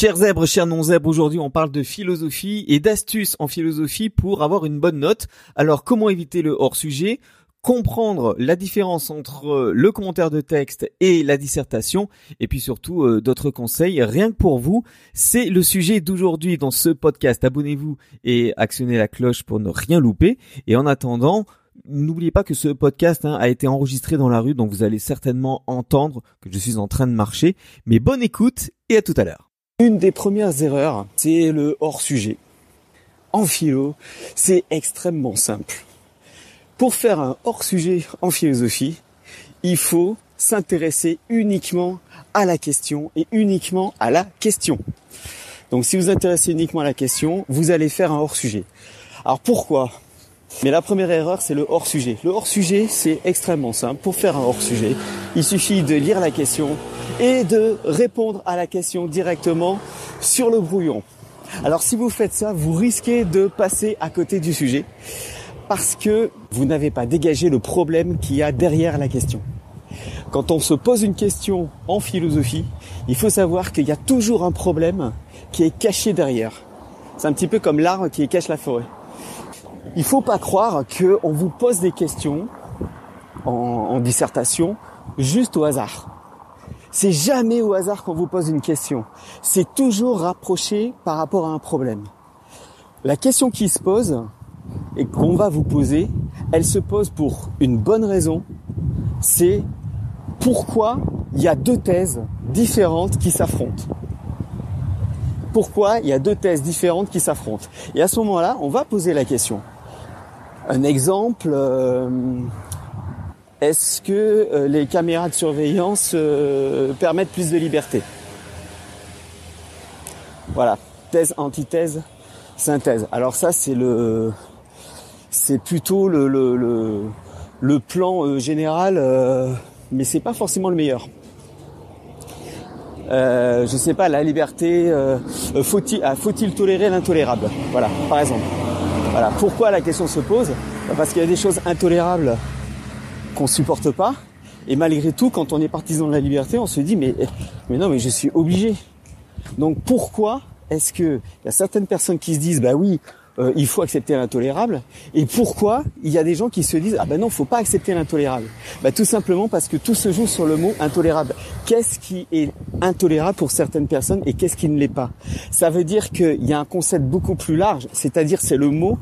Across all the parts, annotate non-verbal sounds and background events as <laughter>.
Chers zèbres, chers non-zèbres, aujourd'hui on parle de philosophie et d'astuces en philosophie pour avoir une bonne note. Alors comment éviter le hors-sujet? Comprendre la différence entre le commentaire de texte et la dissertation et puis surtout euh, d'autres conseils rien que pour vous. C'est le sujet d'aujourd'hui dans ce podcast. Abonnez-vous et actionnez la cloche pour ne rien louper. Et en attendant, N'oubliez pas que ce podcast hein, a été enregistré dans la rue, donc vous allez certainement entendre que je suis en train de marcher. Mais bonne écoute et à tout à l'heure. Une des premières erreurs, c'est le hors-sujet. En philo, c'est extrêmement simple. Pour faire un hors-sujet en philosophie, il faut s'intéresser uniquement à la question et uniquement à la question. Donc si vous intéressez uniquement à la question, vous allez faire un hors-sujet. Alors pourquoi? Mais la première erreur, c'est le hors-sujet. Le hors-sujet, c'est extrêmement simple. Pour faire un hors-sujet, il suffit de lire la question et de répondre à la question directement sur le brouillon. Alors si vous faites ça, vous risquez de passer à côté du sujet parce que vous n'avez pas dégagé le problème qu'il y a derrière la question. Quand on se pose une question en philosophie, il faut savoir qu'il y a toujours un problème qui est caché derrière. C'est un petit peu comme l'arbre qui cache la forêt. Il faut pas croire qu'on vous pose des questions en, en dissertation juste au hasard. C'est jamais au hasard qu'on vous pose une question. C'est toujours rapproché par rapport à un problème. La question qui se pose et qu'on va vous poser, elle se pose pour une bonne raison. C'est pourquoi il y a deux thèses différentes qui s'affrontent. Pourquoi il y a deux thèses différentes qui s'affrontent Et à ce moment-là, on va poser la question. Un exemple, euh, est-ce que euh, les caméras de surveillance euh, permettent plus de liberté? Voilà, thèse, antithèse, synthèse. Alors ça, c'est le, c'est plutôt le, le, le, plan général, mais c'est pas forcément le meilleur. Euh, je sais pas, la liberté, faut-il, ah, faut-il tolérer l'intolérable? Voilà, par exemple. Voilà. Pourquoi la question se pose? Parce qu'il y a des choses intolérables qu'on supporte pas. Et malgré tout, quand on est partisan de la liberté, on se dit mais, mais non, mais je suis obligé. Donc pourquoi est-ce que il y a certaines personnes qui se disent bah oui, euh, il faut accepter l'intolérable et pourquoi il y a des gens qui se disent ah ben non, faut pas accepter l'intolérable. Bah tout simplement parce que tout se joue sur le mot intolérable. Qu'est-ce qui est intolérable pour certaines personnes et qu'est-ce qui ne l'est pas? Ça veut dire qu'il y a un concept beaucoup plus large, c'est-à-dire c'est le mot.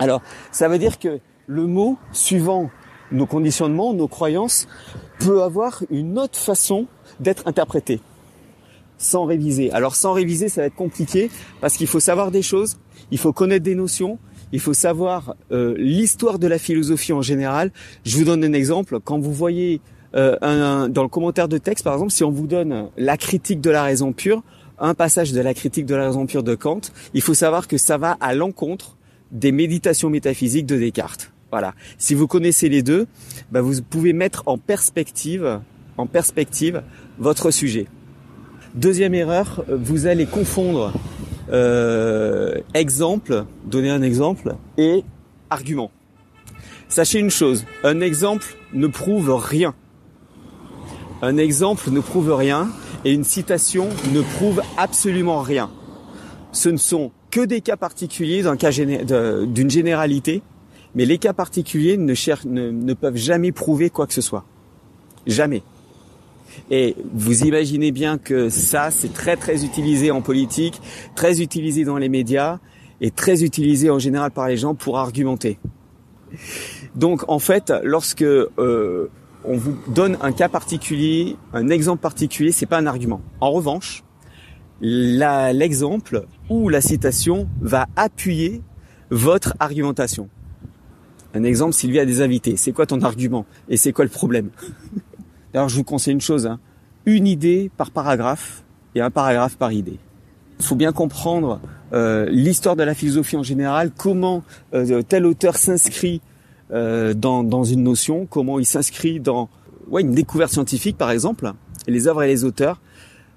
Alors, ça veut dire que le mot suivant nos conditionnements, nos croyances, peut avoir une autre façon d'être interprété sans réviser. Alors sans réviser, ça va être compliqué parce qu'il faut savoir des choses, il faut connaître des notions, il faut savoir euh, l'histoire de la philosophie en général. Je vous donne un exemple. Quand vous voyez euh, un, dans le commentaire de texte, par exemple, si on vous donne la critique de la raison pure, un passage de la critique de la raison pure de Kant, il faut savoir que ça va à l'encontre des méditations métaphysiques de Descartes. Voilà. Si vous connaissez les deux, bah vous pouvez mettre en perspective, en perspective, votre sujet. Deuxième erreur, vous allez confondre euh, exemple, donner un exemple, et argument. Sachez une chose, un exemple ne prouve rien. Un exemple ne prouve rien et une citation ne prouve absolument rien. Ce ne sont que des cas particuliers d'un cas d'une généralité, mais les cas particuliers ne, peuvent jamais prouver quoi que ce soit. Jamais. Et vous imaginez bien que ça, c'est très très utilisé en politique, très utilisé dans les médias et très utilisé en général par les gens pour argumenter. Donc en fait, lorsque euh, on vous donne un cas particulier, un exemple particulier, c'est pas un argument. En revanche, l'exemple ou la citation va appuyer votre argumentation. Un exemple, Sylvie a des invités. C'est quoi ton argument? Et c'est quoi le problème? <laughs> Alors je vous conseille une chose, hein. une idée par paragraphe et un paragraphe par idée. Il faut bien comprendre euh, l'histoire de la philosophie en général, comment euh, tel auteur s'inscrit euh, dans, une notion, comment il s'inscrit dans une découverte scientifique par exemple, les œuvres et les auteurs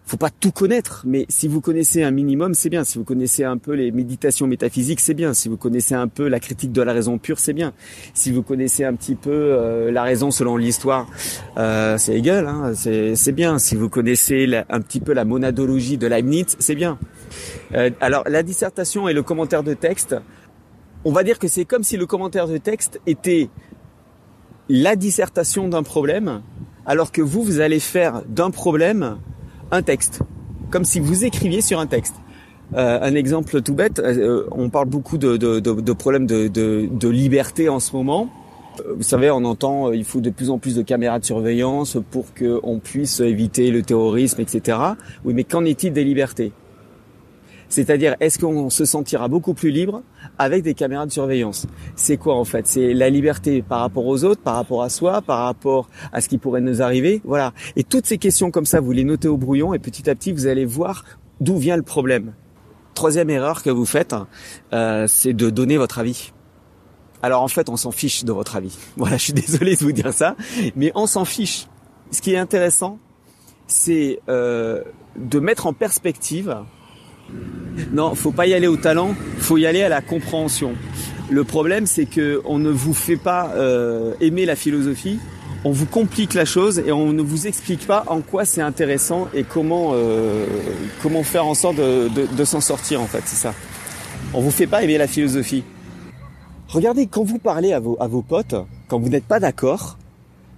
faut pas tout connaître, mais si vous connaissez un minimum, c'est bien. Si vous connaissez un peu les méditations métaphysiques, c'est bien. Si vous connaissez un peu la critique de la raison pure, c'est bien. Si vous connaissez un petit peu euh, la raison selon l'histoire, euh, c'est égal, hein, c'est bien. Si vous connaissez un petit peu la monadologie de Leibniz, c'est bien. Euh, alors la dissertation et le commentaire de texte, on va dire que c'est comme si le commentaire de texte était la dissertation d'un problème, alors que vous, vous allez faire d'un problème un texte, comme si vous écriviez sur un texte. Euh, un exemple tout bête, euh, on parle beaucoup de, de, de, de problèmes de, de, liberté en ce moment. Euh, vous savez, on entend il faut de plus en plus de caméras de surveillance pour qu'on puisse éviter le terrorisme, etc. Oui, mais qu'en est-il des libertés? C'est-à-dire, est-ce qu'on se sentira beaucoup plus libre avec des caméras de surveillance? C'est quoi en fait? C'est la liberté par rapport aux autres, par rapport à soi, par rapport à ce qui pourrait nous arriver? Voilà. Et toutes ces questions comme ça, vous les notez au brouillon et petit à petit, vous allez voir d'où vient le problème. Troisième erreur que vous faites, euh, c'est de donner votre avis. Alors en fait, on s'en fiche de votre avis. <laughs> Voilà, je suis désolé de vous dire ça, mais on s'en fiche. Ce qui est intéressant, c'est euh, de mettre en perspective non, faut pas y aller au talent, faut y aller à la compréhension. Le problème, c'est que on ne vous fait pas euh, aimer la philosophie, on vous complique la chose et on ne vous explique pas en quoi c'est intéressant et comment euh, comment faire en sorte de, s'en sortir en fait, c'est ça. On vous fait pas aimer la philosophie. Regardez quand vous parlez à vos à vos potes, quand vous n'êtes pas d'accord,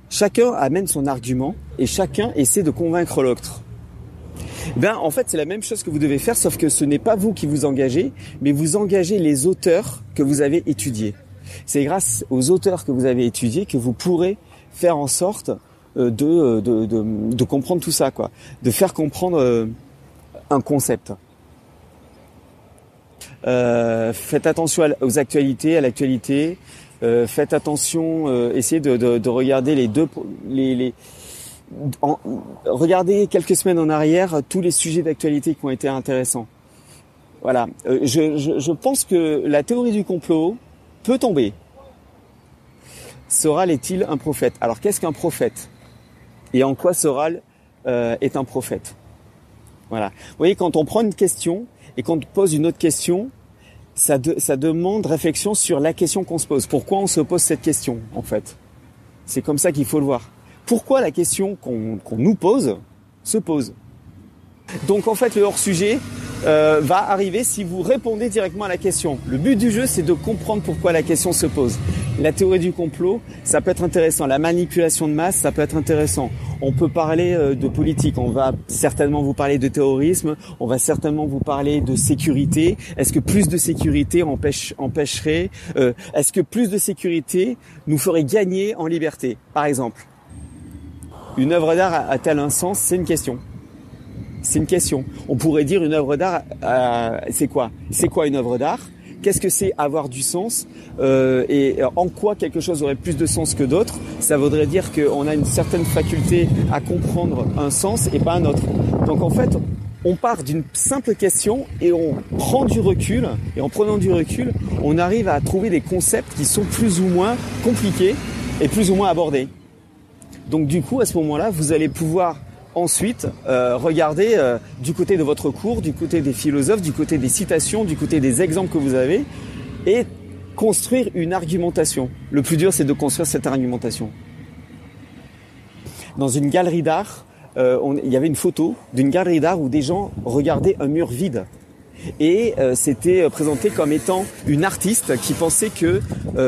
chacun amène son argument et chacun essaie de convaincre l'autre. Ben en fait c'est la même chose que vous devez faire, sauf que ce n'est pas vous qui vous engagez, mais vous engagez les auteurs que vous avez étudiés. C'est grâce aux auteurs que vous avez étudiés que vous pourrez faire en sorte euh, de, de, de, comprendre tout ça, quoi, de faire comprendre euh, un concept. Euh, faites attention aux actualités, à l'actualité. faites attention, essayez de, de, regarder les deux, les, les regardez quelques semaines en arrière tous les sujets d'actualité qui ont été intéressants. Voilà, euh, je, je, pense que la théorie du complot peut tomber. Soral est-il un prophète? Alors qu'est-ce qu'un prophète? Et en quoi Soral euh, est un prophète? Voilà. Vous voyez, quand on prend une question et qu'on pose une autre question, ça, ça demande réflexion sur la question qu'on se pose. Pourquoi on se pose cette question, en fait? C'est comme ça qu'il faut le voir pourquoi la question qu'on nous pose se pose. Donc en fait, le hors-sujet euh, va arriver si vous répondez directement à la question. Le but du jeu, c'est de comprendre pourquoi la question se pose. La théorie du complot, ça peut être intéressant. La manipulation de masse, ça peut être intéressant. On peut parler euh, de politique. On va certainement vous parler de terrorisme. On va certainement vous parler de sécurité. Est-ce que plus de sécurité empêche, empêcherait euh, Est-ce que plus de sécurité nous ferait gagner en liberté Par exemple? Une œuvre d'art a-t-elle un sens? C'est une question. C'est une question. On pourrait dire une œuvre d'art, c'est quoi? C'est quoi une œuvre d'art? Qu'est-ce que c'est avoir du sens? Euh, Et en quoi quelque chose aurait plus de sens que d'autres? Ça voudrait dire qu'on a une certaine faculté à comprendre un sens et pas un autre. Donc en fait, on part d'une simple question et on prend du recul. Et en prenant du recul, on arrive à trouver des concepts qui sont plus ou moins compliqués et plus ou moins abordés. Donc du coup, à ce moment-là, vous allez pouvoir ensuite euh, regarder euh, du côté de votre cours, du côté des philosophes, du côté des citations, du côté des exemples que vous avez, et construire une argumentation. Le plus dur, c'est de construire cette argumentation. Dans une galerie d'art, euh, il y avait une photo d'une galerie d'art où des gens regardaient un mur vide. Et c'était présenté comme étant une artiste qui pensait que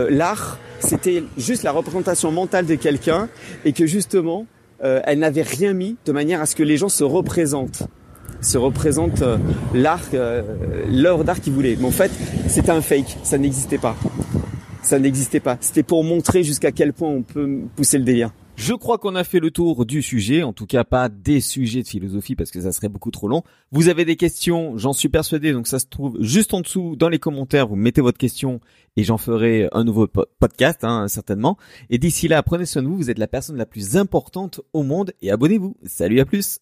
l'art c'était juste la représentation mentale de quelqu'un et que justement, euh, elle n'avait rien mis de manière à ce que les gens se représentent se représentent euh, l'art, euh, l'œuvre d'art qu'ils voulaient. Mais en fait, c'était un fake, ça n'existait pas. Ça n'existait pas. C'était pour montrer jusqu'à quel point on peut pousser le délire. Je crois qu'on a fait le tour du sujet, en tout cas pas des sujets de philosophie parce que ça serait beaucoup trop long. Vous avez des questions, j'en suis persuadé, donc ça se trouve juste en dessous dans les commentaires, vous mettez votre question et j'en ferai un nouveau podcast hein, certainement. Et d'ici là, prenez soin de vous, vous êtes la personne la plus importante au monde et abonnez-vous. Salut à plus